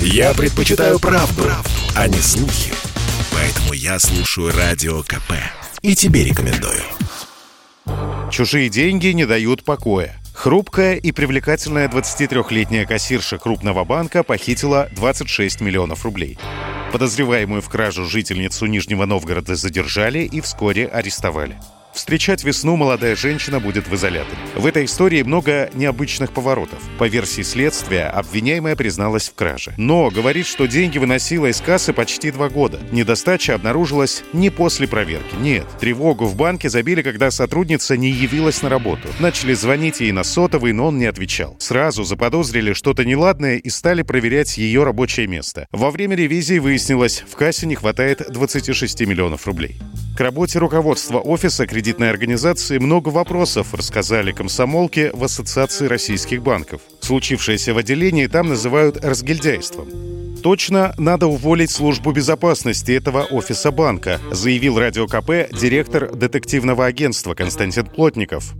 Я предпочитаю правду, правду, а не слухи. Поэтому я слушаю Радио КП. И тебе рекомендую. Чужие деньги не дают покоя. Хрупкая и привлекательная 23-летняя кассирша крупного банка похитила 26 миллионов рублей. Подозреваемую в кражу жительницу Нижнего Новгорода задержали и вскоре арестовали. Встречать весну молодая женщина будет в изоляторе. В этой истории много необычных поворотов. По версии следствия, обвиняемая призналась в краже. Но говорит, что деньги выносила из кассы почти два года. Недостача обнаружилась не после проверки. Нет, тревогу в банке забили, когда сотрудница не явилась на работу. Начали звонить ей на сотовый, но он не отвечал. Сразу заподозрили что-то неладное и стали проверять ее рабочее место. Во время ревизии выяснилось, в кассе не хватает 26 миллионов рублей. К работе руководства офиса кредитной организации много вопросов, рассказали комсомолки в Ассоциации российских банков. Случившееся в отделении там называют разгильдяйством. Точно надо уволить службу безопасности этого офиса банка, заявил Радио КП директор детективного агентства Константин Плотников.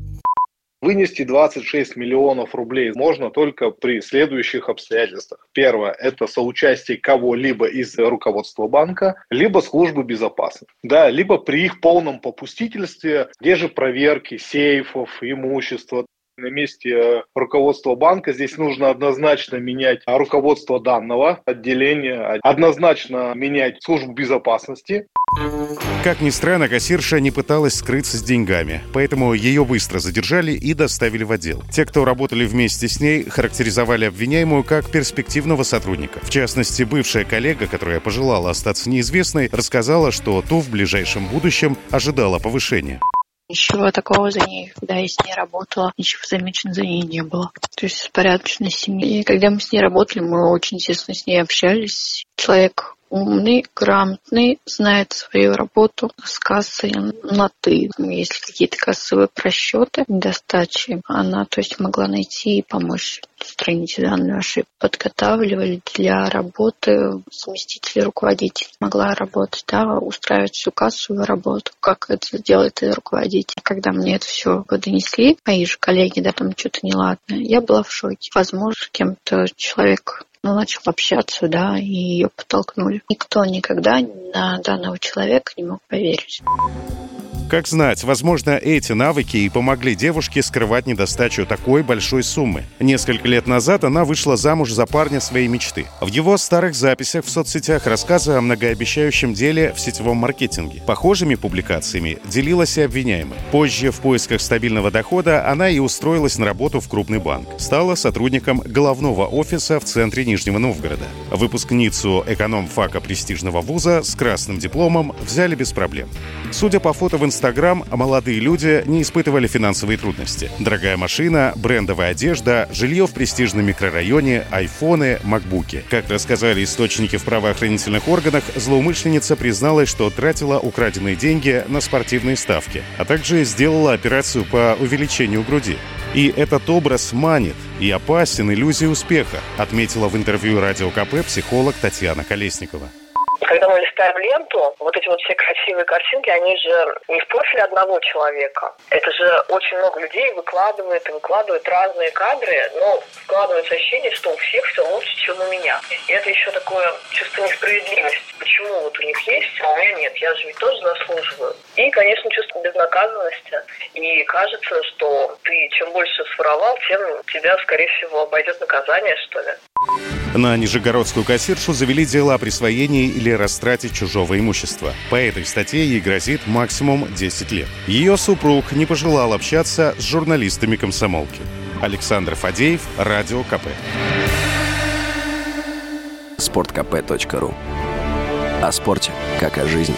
Вынести 26 миллионов рублей можно только при следующих обстоятельствах. Первое – это соучастие кого-либо из руководства банка, либо службы безопасности. Да, либо при их полном попустительстве, где же проверки сейфов, имущества, на месте руководства банка здесь нужно однозначно менять руководство данного отделения, однозначно менять службу безопасности. Как ни странно, кассирша не пыталась скрыться с деньгами, поэтому ее быстро задержали и доставили в отдел. Те, кто работали вместе с ней, характеризовали обвиняемую как перспективного сотрудника. В частности, бывшая коллега, которая пожелала остаться неизвестной, рассказала, что ту в ближайшем будущем ожидала повышения. Ничего такого за ней, когда я с ней работала, ничего замечено за ней не было. То есть порядочность семьи. И когда мы с ней работали, мы очень тесно с ней общались. Человек умный, грамотный, знает свою работу с кассой на «ты». Если какие-то кассовые просчеты, недостачи, она то есть могла найти и помочь устранить данную ошибку. Подготавливали для работы заместителей руководителя. Могла работать, да, устраивать всю кассовую работу, как это делает и руководитель. Когда мне это все донесли, мои же коллеги, да, там что-то неладное, я была в шоке. Возможно, кем-то человек ну, начал общаться, да, и ее подтолкнули. Никто никогда на данного человека не мог поверить. Как знать, возможно, эти навыки и помогли девушке скрывать недостачу такой большой суммы. Несколько лет назад она вышла замуж за парня своей мечты. В его старых записях в соцсетях рассказы о многообещающем деле в сетевом маркетинге. Похожими публикациями делилась и обвиняемая. Позже в поисках стабильного дохода она и устроилась на работу в крупный банк. Стала сотрудником головного офиса в центре Нижнего Новгорода. Выпускницу эконом-фака престижного вуза с красным дипломом взяли без проблем. Судя по фото в Инстаграм, молодые люди не испытывали финансовые трудности. Дорогая машина, брендовая одежда, жилье в престижном микрорайоне, айфоны, макбуки. Как рассказали источники в правоохранительных органах, злоумышленница призналась, что тратила украденные деньги на спортивные ставки, а также сделала операцию по увеличению груди. И этот образ манит и опасен иллюзии успеха, отметила в интервью Радио КП психолог Татьяна Колесникова листаем ленту, вот эти вот все красивые картинки, они же не в профиле одного человека. Это же очень много людей выкладывает и выкладывает разные кадры, но складывается ощущение, что у всех все лучше, чем у меня. И это еще такое чувство несправедливости. Почему вот у них есть, а у меня нет? Я же ведь тоже заслуживаю. И, конечно, чувство безнаказанности. И кажется, что ты чем больше своровал, тем тебя, скорее всего, обойдет наказание, что ли. На нижегородскую кассиршу завели дело о присвоении или растрате чужого имущества. По этой статье ей грозит максимум 10 лет. Ее супруг не пожелал общаться с журналистами комсомолки. Александр Фадеев, Радио КП. Спорткп.ру О спорте, как о жизни.